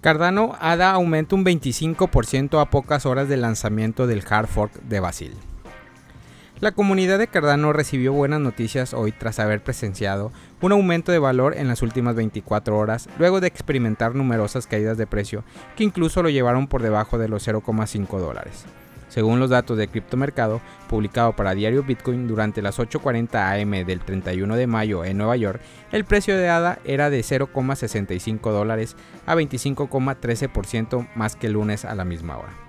Cardano ADA aumenta un 25% a pocas horas del lanzamiento del hard fork de Basil. La comunidad de Cardano recibió buenas noticias hoy tras haber presenciado un aumento de valor en las últimas 24 horas, luego de experimentar numerosas caídas de precio que incluso lo llevaron por debajo de los 0,5 dólares. Según los datos de criptomercado publicado para Diario Bitcoin durante las 8.40 am del 31 de mayo en Nueva York, el precio de ADA era de 0,65 dólares a 25,13% más que el lunes a la misma hora.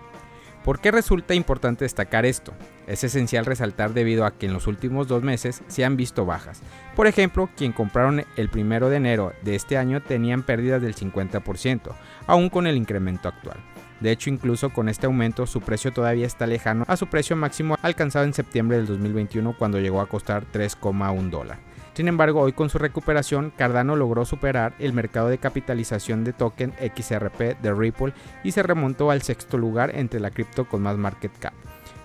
¿Por qué resulta importante destacar esto? Es esencial resaltar debido a que en los últimos dos meses se han visto bajas. Por ejemplo, quien compraron el primero de enero de este año tenían pérdidas del 50%, aún con el incremento actual. De hecho, incluso con este aumento, su precio todavía está lejano a su precio máximo alcanzado en septiembre del 2021 cuando llegó a costar 3,1 dólar. Sin embargo, hoy con su recuperación, Cardano logró superar el mercado de capitalización de token XRP de Ripple y se remontó al sexto lugar entre la cripto con más market cap.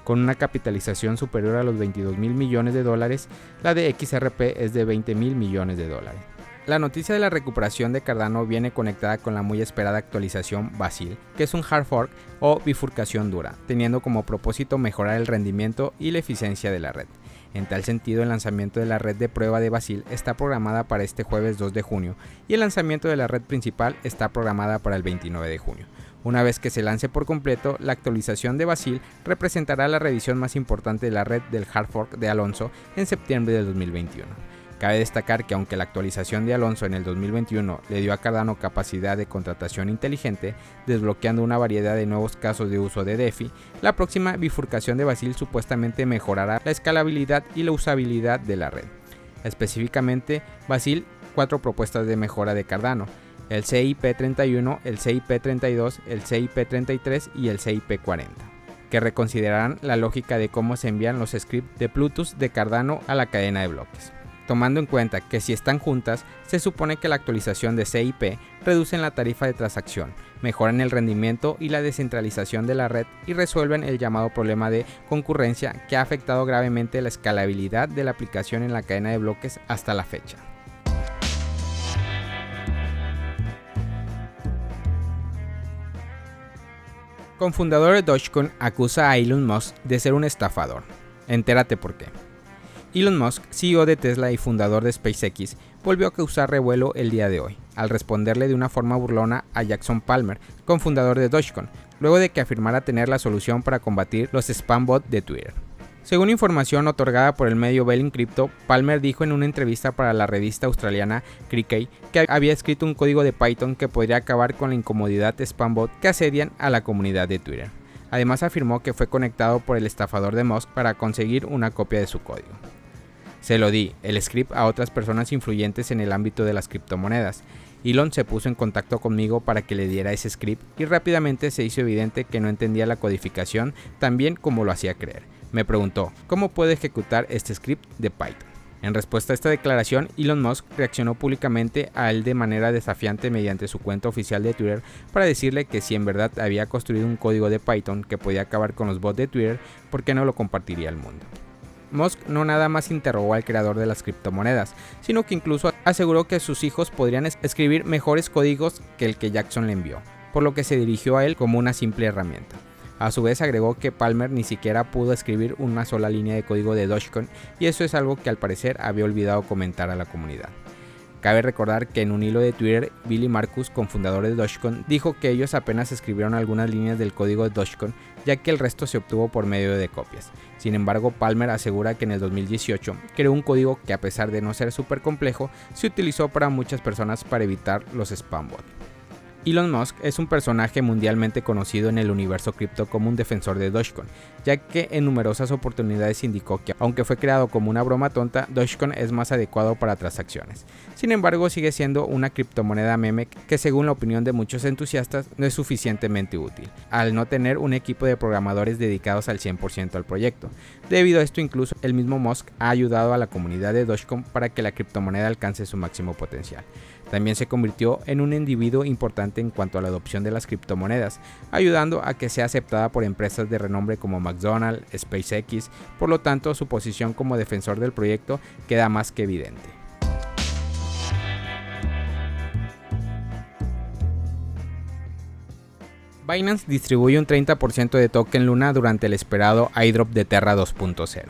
Con una capitalización superior a los 22 mil millones de dólares, la de XRP es de 20 mil millones de dólares. La noticia de la recuperación de Cardano viene conectada con la muy esperada actualización Basil, que es un hard fork o bifurcación dura, teniendo como propósito mejorar el rendimiento y la eficiencia de la red. En tal sentido, el lanzamiento de la red de prueba de Basil está programada para este jueves 2 de junio y el lanzamiento de la red principal está programada para el 29 de junio. Una vez que se lance por completo, la actualización de Basil representará la revisión más importante de la red del hard fork de Alonso en septiembre de 2021. Cabe destacar que aunque la actualización de Alonso en el 2021 le dio a Cardano capacidad de contratación inteligente, desbloqueando una variedad de nuevos casos de uso de DeFi, la próxima bifurcación de Basil supuestamente mejorará la escalabilidad y la usabilidad de la red. Específicamente, Basil cuatro propuestas de mejora de Cardano, el CIP31, el CIP32, el CIP33 y el CIP40 que reconsiderarán la lógica de cómo se envían los scripts de Plutus de Cardano a la cadena de bloques tomando en cuenta que si están juntas, se supone que la actualización de CIP reducen la tarifa de transacción, mejoran el rendimiento y la descentralización de la red y resuelven el llamado problema de concurrencia que ha afectado gravemente la escalabilidad de la aplicación en la cadena de bloques hasta la fecha. Confundador de Dogecoin acusa a Elon Musk de ser un estafador. Entérate por qué. Elon Musk, CEO de Tesla y fundador de SpaceX, volvió a causar revuelo el día de hoy, al responderle de una forma burlona a Jackson Palmer, cofundador de Dogecoin, luego de que afirmara tener la solución para combatir los spam bots de Twitter. Según información otorgada por el medio Bell Crypto, Palmer dijo en una entrevista para la revista australiana Crickey que había escrito un código de Python que podría acabar con la incomodidad de spam bot que asedian a la comunidad de Twitter. Además afirmó que fue conectado por el estafador de Musk para conseguir una copia de su código. Se lo di, el script, a otras personas influyentes en el ámbito de las criptomonedas. Elon se puso en contacto conmigo para que le diera ese script y rápidamente se hizo evidente que no entendía la codificación tan bien como lo hacía creer. Me preguntó, ¿cómo puedo ejecutar este script de Python? En respuesta a esta declaración, Elon Musk reaccionó públicamente a él de manera desafiante mediante su cuenta oficial de Twitter para decirle que si en verdad había construido un código de Python que podía acabar con los bots de Twitter, ¿por qué no lo compartiría al mundo? Musk no nada más interrogó al creador de las criptomonedas, sino que incluso aseguró que sus hijos podrían escribir mejores códigos que el que Jackson le envió, por lo que se dirigió a él como una simple herramienta. A su vez agregó que Palmer ni siquiera pudo escribir una sola línea de código de Dogecoin y eso es algo que al parecer había olvidado comentar a la comunidad. Cabe recordar que en un hilo de Twitter, Billy Marcus, cofundador de Dogecoin, dijo que ellos apenas escribieron algunas líneas del código de Dogecoin, ya que el resto se obtuvo por medio de copias. Sin embargo, Palmer asegura que en el 2018 creó un código que a pesar de no ser súper complejo, se utilizó para muchas personas para evitar los spam bots. Elon Musk es un personaje mundialmente conocido en el universo cripto como un defensor de Dogecoin, ya que en numerosas oportunidades indicó que aunque fue creado como una broma tonta, Dogecoin es más adecuado para transacciones. Sin embargo, sigue siendo una criptomoneda meme que según la opinión de muchos entusiastas no es suficientemente útil, al no tener un equipo de programadores dedicados al 100% al proyecto. Debido a esto incluso el mismo Musk ha ayudado a la comunidad de Dogecoin para que la criptomoneda alcance su máximo potencial. También se convirtió en un individuo importante en cuanto a la adopción de las criptomonedas, ayudando a que sea aceptada por empresas de renombre como McDonald's, SpaceX, por lo tanto su posición como defensor del proyecto queda más que evidente. Binance distribuye un 30% de token Luna durante el esperado iDrop de Terra 2.0.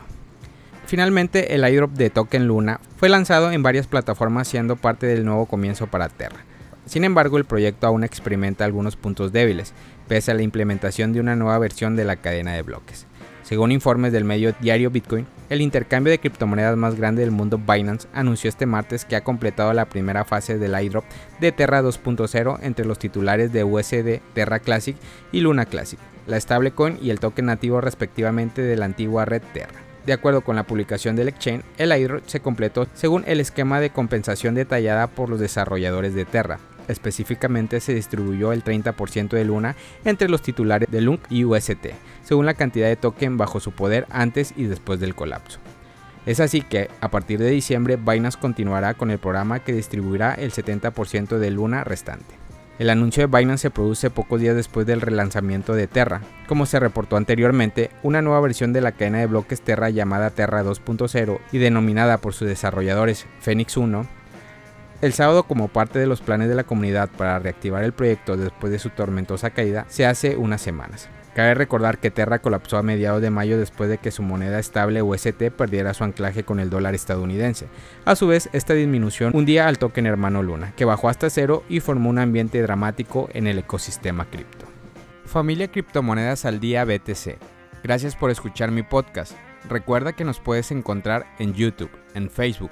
Finalmente, el iDrop de token Luna fue lanzado en varias plataformas siendo parte del nuevo comienzo para Terra. Sin embargo, el proyecto aún experimenta algunos puntos débiles, pese a la implementación de una nueva versión de la cadena de bloques. Según informes del medio diario Bitcoin, el intercambio de criptomonedas más grande del mundo Binance anunció este martes que ha completado la primera fase del iDrop de Terra 2.0 entre los titulares de USD Terra Classic y Luna Classic, la stablecoin y el token nativo respectivamente de la antigua red Terra. De acuerdo con la publicación del exchange, el iDrop se completó según el esquema de compensación detallada por los desarrolladores de Terra, Específicamente se distribuyó el 30% de Luna entre los titulares de LUNC y UST, según la cantidad de token bajo su poder antes y después del colapso. Es así que, a partir de diciembre, Binance continuará con el programa que distribuirá el 70% de Luna restante. El anuncio de Binance se produce pocos días después del relanzamiento de Terra. Como se reportó anteriormente, una nueva versión de la cadena de bloques Terra llamada Terra 2.0 y denominada por sus desarrolladores Phoenix 1 el sábado, como parte de los planes de la comunidad para reactivar el proyecto después de su tormentosa caída, se hace unas semanas. Cabe recordar que Terra colapsó a mediados de mayo después de que su moneda estable UST perdiera su anclaje con el dólar estadounidense. A su vez, esta disminución hundía al token hermano Luna, que bajó hasta cero y formó un ambiente dramático en el ecosistema cripto. Familia Criptomonedas al Día BTC. Gracias por escuchar mi podcast. Recuerda que nos puedes encontrar en YouTube, en Facebook,